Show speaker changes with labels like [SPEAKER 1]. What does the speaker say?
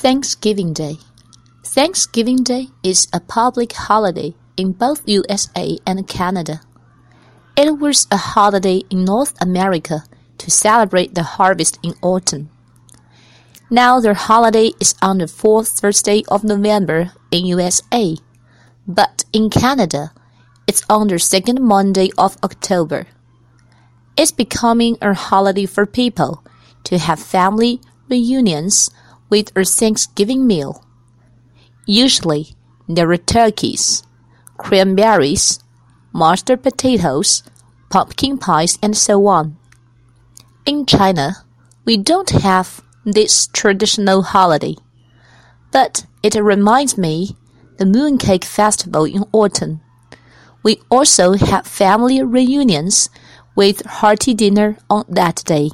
[SPEAKER 1] Thanksgiving Day. Thanksgiving Day is a public holiday in both USA and Canada. It was a holiday in North America to celebrate the harvest in autumn. Now the holiday is on the fourth Thursday of November in USA, but in Canada, it's on the second Monday of October. It's becoming a holiday for people to have family reunions with a Thanksgiving meal. Usually, there are turkeys, cranberries, mashed potatoes, pumpkin pies, and so on. In China, we don't have this traditional holiday, but it reminds me the Mooncake Festival in autumn. We also have family reunions with hearty dinner on that day.